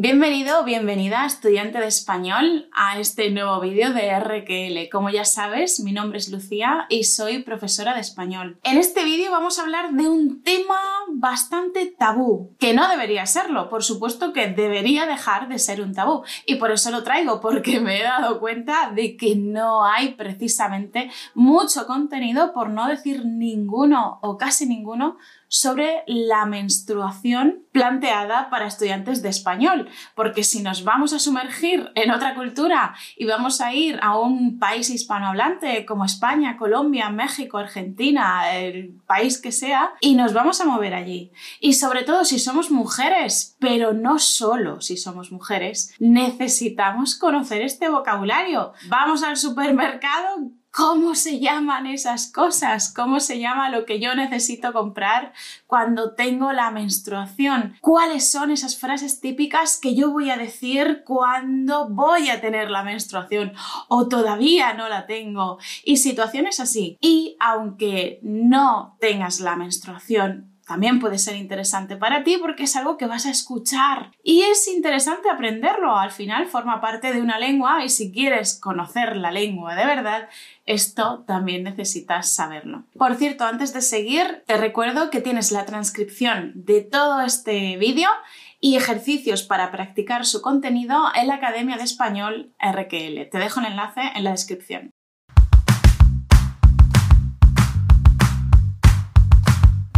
Bienvenido o bienvenida, estudiante de español, a este nuevo vídeo de RQL. Como ya sabes, mi nombre es Lucía y soy profesora de español. En este vídeo vamos a hablar de un tema bastante tabú, que no debería serlo, por supuesto que debería dejar de ser un tabú. Y por eso lo traigo, porque me he dado cuenta de que no hay precisamente mucho contenido, por no decir ninguno o casi ninguno, sobre la menstruación planteada para estudiantes de español, porque si nos vamos a sumergir en otra cultura y vamos a ir a un país hispanohablante como España, Colombia, México, Argentina, el país que sea, y nos vamos a mover allí. Y sobre todo si somos mujeres, pero no solo si somos mujeres, necesitamos conocer este vocabulario. Vamos al supermercado, ¿Cómo se llaman esas cosas? ¿Cómo se llama lo que yo necesito comprar cuando tengo la menstruación? ¿Cuáles son esas frases típicas que yo voy a decir cuando voy a tener la menstruación o todavía no la tengo? Y situaciones así. Y aunque no tengas la menstruación, también puede ser interesante para ti porque es algo que vas a escuchar y es interesante aprenderlo. Al final forma parte de una lengua y si quieres conocer la lengua de verdad, esto también necesitas saberlo. Por cierto, antes de seguir, te recuerdo que tienes la transcripción de todo este vídeo y ejercicios para practicar su contenido en la Academia de Español RQL. Te dejo el enlace en la descripción.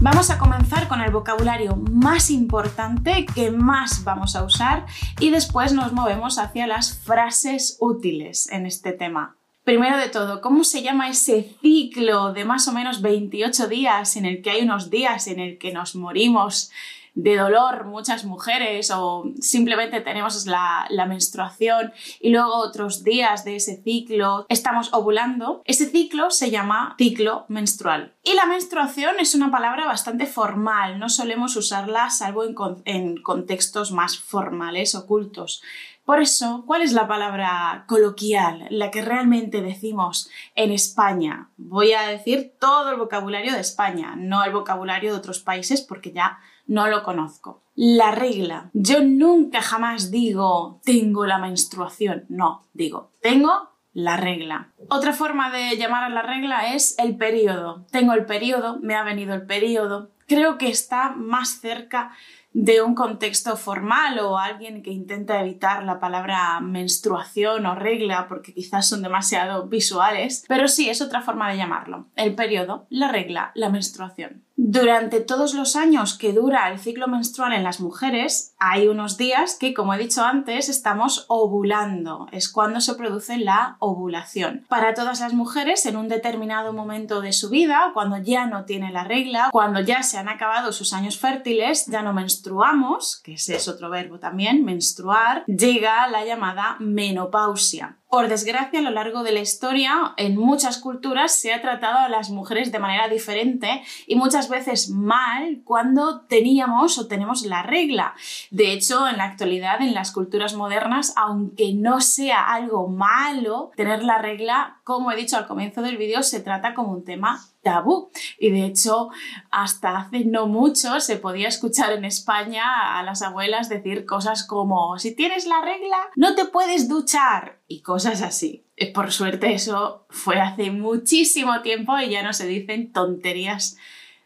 Vamos a comenzar con el vocabulario más importante que más vamos a usar y después nos movemos hacia las frases útiles en este tema. Primero de todo, ¿cómo se llama ese ciclo de más o menos 28 días en el que hay unos días en el que nos morimos de dolor muchas mujeres o simplemente tenemos la, menstruación y luego otros días de ese ciclo estamos ovulando, ese ciclo se llama ciclo menstrual. Y la menstruación es una palabra bastante formal, no solemos usarla salvo en, en contextos más formales, ocultos. Por eso, ¿cuál es la palabra coloquial, la que realmente decimos en España? Voy a decir todo el vocabulario de España, no el vocabulario de otros países porque ya no lo conozco. La regla. Yo nunca jamás digo tengo la menstruación. No, digo tengo la regla. Otra forma de llamar a la regla es el periodo. Tengo el periodo, me ha venido el periodo. Creo que está más cerca de un contexto formal o alguien que intenta evitar la palabra menstruación o regla porque quizás son demasiado visuales, pero sí es otra forma de llamarlo. El periodo, la regla, la menstruación. Durante todos los años que dura el ciclo menstrual en las mujeres, hay unos días que, como he dicho antes, estamos ovulando. Es cuando se produce la ovulación. Para todas las mujeres, en un determinado momento de su vida, cuando ya no tiene la regla, cuando ya se han acabado sus años fértiles, ya no menstruamos, que ese es otro verbo también, menstruar, llega la llamada menopausia. Por desgracia, a lo largo de la historia, en muchas culturas se ha tratado a las mujeres de manera diferente y muchas veces mal cuando teníamos o tenemos la regla. De hecho, en la actualidad, en las culturas modernas, aunque no sea algo malo tener la regla, como he dicho al comienzo del vídeo, se trata como un tema tabú. Y de hecho, hasta hace no mucho se podía escuchar en España a las abuelas decir cosas como, si tienes la regla, no te puedes duchar y cosas así. Eh, por suerte eso fue hace muchísimo tiempo y ya no se dicen tonterías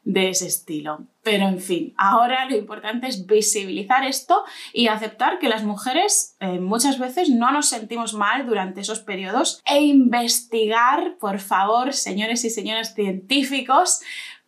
de ese estilo. Pero en fin, ahora lo importante es visibilizar esto y aceptar que las mujeres eh, muchas veces no nos sentimos mal durante esos periodos e investigar, por favor, señores y señoras científicos,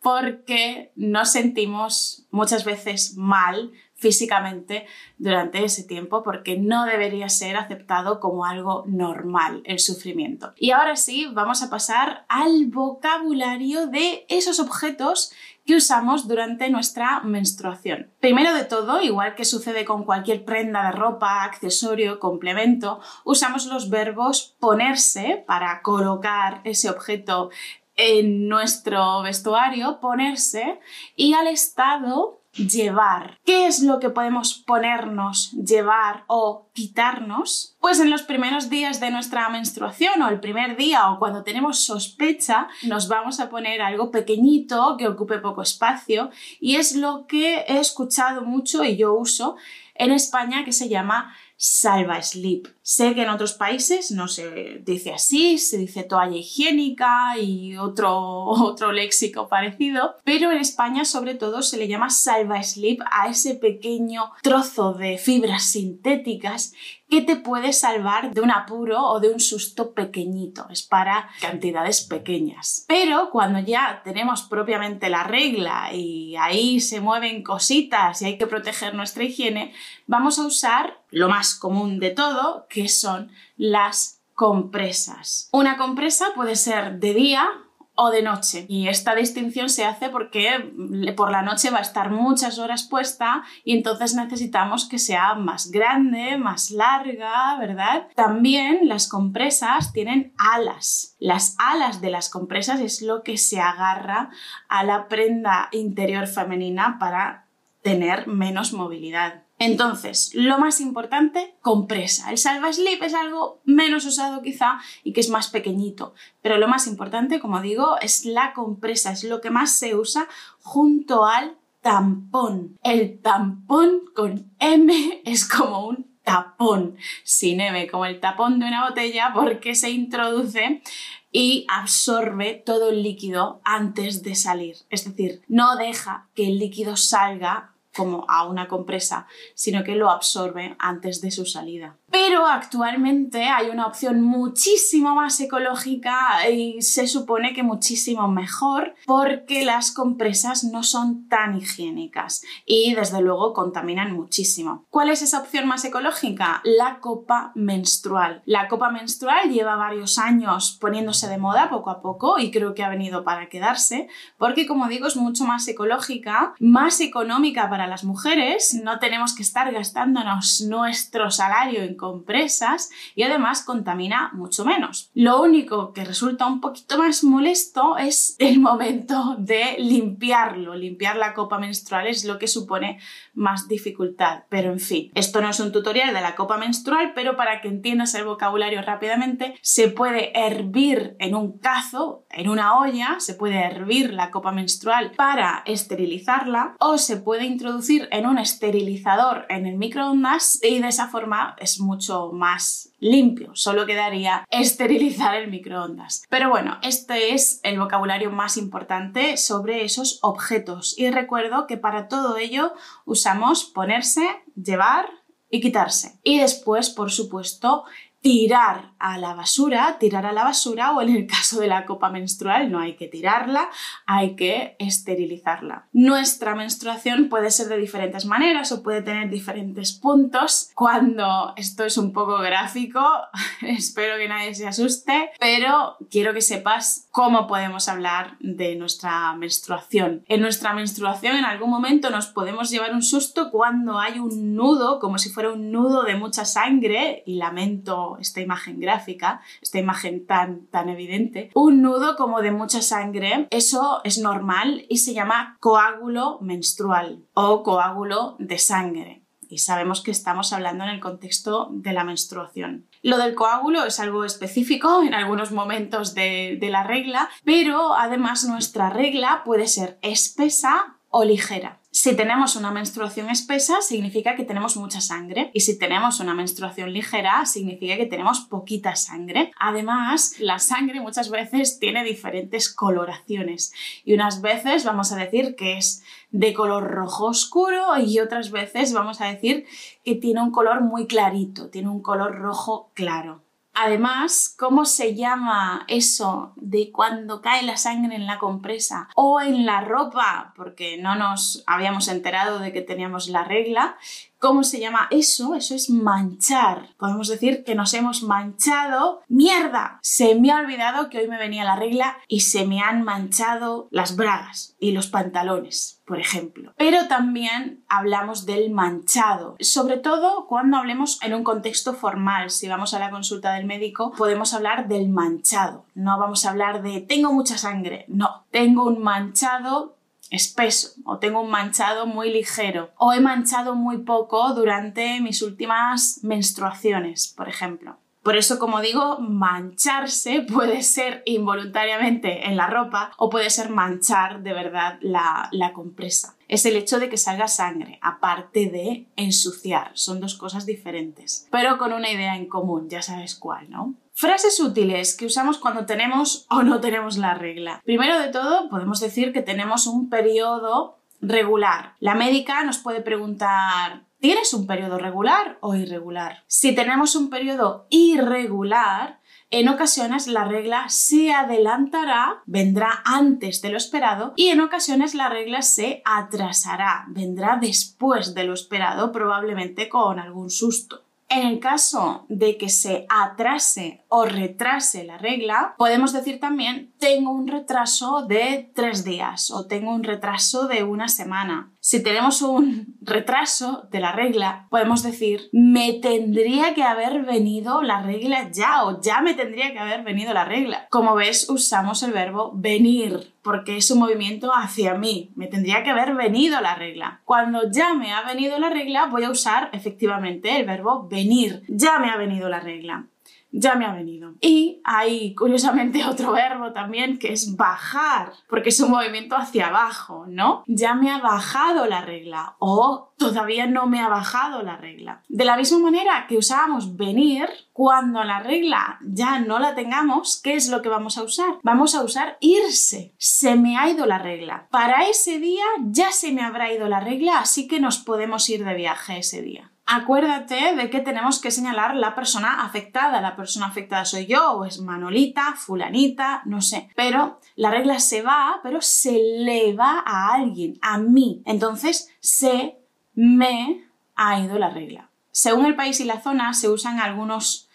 porque nos sentimos muchas veces mal físicamente durante ese tiempo porque no debería ser aceptado como algo normal el sufrimiento. Y ahora sí, vamos a pasar al vocabulario de esos objetos que usamos durante nuestra menstruación. Primero de todo, igual que sucede con cualquier prenda de ropa, accesorio, complemento, usamos los verbos ponerse para colocar ese objeto en nuestro vestuario, ponerse, y al estado llevar. ¿Qué es lo que podemos ponernos, llevar o quitarnos? Pues en los primeros días de nuestra menstruación o el primer día o cuando tenemos sospecha, nos vamos a poner algo pequeñito que ocupe poco espacio y es lo que he escuchado mucho y yo uso en España que se llama Salva Sleep. Sé que en otros países no se dice así, se dice toalla higiénica y otro, otro léxico parecido, pero en España sobre todo se le llama Salva Sleep a ese pequeño trozo de fibras sintéticas que te puede salvar de un apuro o de un susto pequeñito. Es para cantidades pequeñas. Pero cuando ya tenemos propiamente la regla y ahí se mueven cositas y hay que proteger nuestra higiene, vamos a usar lo más común de todo, que son las compresas. Una compresa puede ser de día o de noche. Y esta distinción se hace porque por la noche va a estar muchas horas puesta y entonces necesitamos que sea más grande, más larga, ¿verdad? También las compresas tienen alas. Las alas de las compresas es lo que se agarra a la prenda interior femenina para tener menos movilidad. Entonces, lo más importante, compresa. El salva slip es algo menos usado quizá y que es más pequeñito, pero lo más importante, como digo, es la compresa, es lo que más se usa junto al tampón. El tampón con M es como un tapón sin M, como el tapón de una botella, porque se introduce y absorbe todo el líquido antes de salir. Es decir, no deja que el líquido salga como a una compresa, sino que lo absorbe antes de su salida. Pero actualmente hay una opción muchísimo más ecológica y se supone que muchísimo mejor porque las compresas no son tan higiénicas y desde luego contaminan muchísimo. ¿Cuál es esa opción más ecológica? La copa menstrual. La copa menstrual lleva varios años poniéndose de moda poco a poco y creo que ha venido para quedarse porque como digo es mucho más ecológica, más económica para las mujeres, no tenemos que estar gastándonos nuestro salario en compresas y además contamina mucho menos. Lo único que resulta un poquito más molesto es el momento de limpiarlo. Limpiar la copa menstrual es lo que supone más dificultad. Pero en fin, esto no es un tutorial de la copa menstrual, pero para que entiendas el vocabulario rápidamente, se puede hervir en un cazo, en una olla, se puede hervir la copa menstrual para esterilizarla o se puede introducir en un esterilizador en el microondas y de esa forma es mucho más limpio, solo quedaría esterilizar el microondas. Pero bueno, este es el vocabulario más importante sobre esos objetos y recuerdo que para todo ello usamos ponerse, llevar y quitarse. Y después, por supuesto, tirar a la basura, tirar a la basura o en el caso de la copa menstrual no hay que tirarla, hay que esterilizarla. Nuestra menstruación puede ser de diferentes maneras o puede tener diferentes puntos. Cuando esto es un poco gráfico, espero que nadie se asuste, pero quiero que sepas cómo podemos hablar de nuestra menstruación. En nuestra menstruación en algún momento nos podemos llevar un susto cuando hay un nudo, como si fuera un nudo de mucha sangre, y lamento esta imagen gráfica, esta imagen tan, tan evidente, un nudo como de mucha sangre, eso es normal y se llama coágulo menstrual o coágulo de sangre y sabemos que estamos hablando en el contexto de la menstruación. Lo del coágulo es algo específico en algunos momentos de, de, la regla, pero además nuestra regla puede ser espesa o ligera. Si tenemos una menstruación espesa, significa que tenemos mucha sangre. Y si tenemos una menstruación ligera, significa que tenemos poquita sangre. Además, la sangre muchas veces tiene diferentes coloraciones. Y unas veces vamos a decir que es de color rojo oscuro y otras veces vamos a decir que tiene un color muy clarito, tiene un color rojo claro. Además, ¿cómo se llama eso de cuando cae la sangre en la compresa o en la ropa? Porque no nos habíamos enterado de que teníamos la regla. ¿Cómo se llama eso? Eso es manchar. Podemos decir que nos hemos manchado. ¡Mierda! Se me ha olvidado que hoy me venía la regla y se me han manchado las bragas y los pantalones, por ejemplo. Pero también hablamos del manchado, sobre todo cuando hablemos en un contexto formal. Si vamos a la consulta del médico, podemos hablar del manchado. No vamos a hablar de tengo mucha sangre. No, tengo un manchado espeso o tengo un manchado muy ligero o he manchado muy poco durante mis últimas menstruaciones, por ejemplo. Por eso, como digo, mancharse puede ser involuntariamente en la ropa o puede ser manchar de verdad la, la compresa. es el hecho de que salga sangre, aparte de ensuciar. Son dos cosas diferentes, pero con una idea en común, ya sabes cuál, ¿no? Frases útiles que usamos cuando tenemos o no tenemos la regla. Primero de todo, podemos decir que tenemos un periodo regular. La médica nos puede preguntar, ¿tienes un periodo regular o irregular? Si tenemos un periodo irregular, en ocasiones la regla se adelantará, vendrá antes de lo esperado y en ocasiones la regla se atrasará, vendrá después de lo esperado, probablemente con algún susto. En el caso de que se atrase o retrase la regla, podemos decir también tengo un retraso de tres días o tengo un retraso de una semana. Si tenemos un retraso de la regla, podemos decir me tendría que haber venido la regla ya o ya me tendría que haber venido la regla. Como ves, usamos el verbo venir porque es un movimiento hacia mí. Me tendría que haber venido la regla. Cuando ya me ha venido la regla, voy a usar efectivamente el verbo venir. Ya me ha venido la regla ya me ha venido. Y hay curiosamente otro verbo también que es bajar, porque es un movimiento hacia abajo, ¿no? Ya me ha bajado la regla o todavía no me ha bajado la regla. De la misma manera que usábamos venir, cuando la regla ya no la tengamos, ¿qué es lo que vamos a usar? Vamos a usar irse. Se me ha ido la regla. Para ese día ya se me habrá ido la regla, así que nos podemos ir de viaje ese día acuérdate de que tenemos que señalar la persona afectada. La persona afectada soy yo, o es Manolita, fulanita, no sé. Pero la regla se va, pero se le va a alguien, a mí. Entonces, se me ha ido la regla. Según el país y la zona, se usan algunos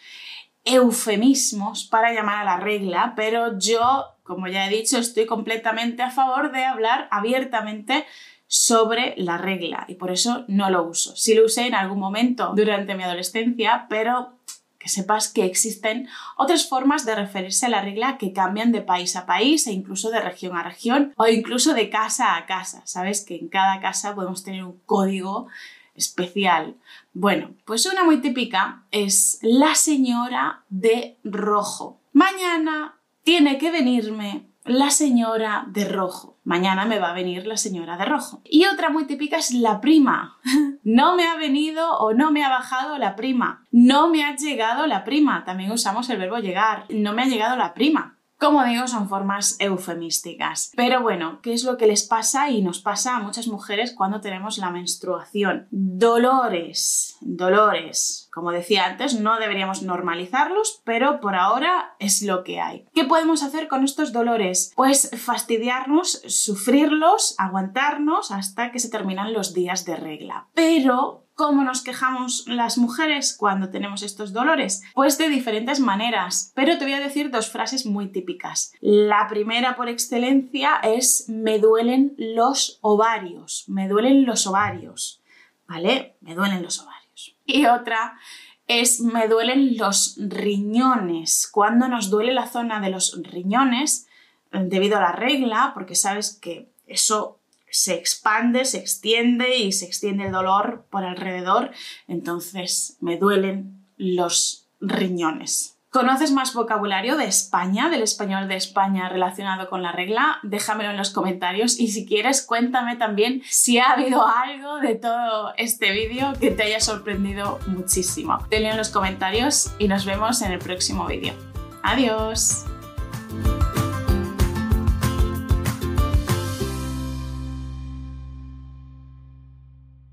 eufemismos para llamar a la regla, pero yo, como ya he dicho, estoy completamente a favor de hablar abiertamente sobre la regla y por eso no lo uso. Sí lo usé en algún momento durante mi adolescencia, pero que sepas que existen otras formas de referirse a la regla que cambian de país a país e incluso de región a región o incluso de casa a casa. Sabes que en cada casa podemos tener un código especial. Bueno, pues una muy típica es la señora de rojo. Mañana tiene que venirme la señora de rojo. Mañana me va a venir la señora de rojo. Y otra muy típica es la prima. No me ha venido o no me ha bajado la prima. No me ha llegado la prima. También usamos el verbo llegar. No me ha llegado la prima. Como digo, son formas eufemísticas. Pero bueno, ¿qué es lo que les pasa y nos pasa a muchas mujeres cuando tenemos la menstruación? Dolores, dolores. Como decía antes, no deberíamos normalizarlos, pero por ahora es lo que hay. ¿Qué podemos hacer con estos dolores? Pues fastidiarnos, sufrirlos, aguantarnos hasta que se terminan los días de regla. Pero ¿Cómo nos quejamos las mujeres cuando tenemos estos dolores? Pues de diferentes maneras, pero te voy a decir dos frases muy típicas. La primera por excelencia es me duelen los ovarios, me duelen los ovarios, ¿vale? Me duelen los ovarios. Y otra es me duelen los riñones. Cuando nos duele la zona de los riñones, debido a la regla, porque sabes que eso se expande, se extiende y se extiende el dolor por alrededor, entonces me duelen los riñones. ¿Conoces más vocabulario de España, del español de España relacionado con la regla? Déjamelo en los comentarios y si quieres cuéntame también si ha habido algo de todo este vídeo que te haya sorprendido muchísimo. Te leo en los comentarios y nos vemos en el próximo vídeo. Adiós.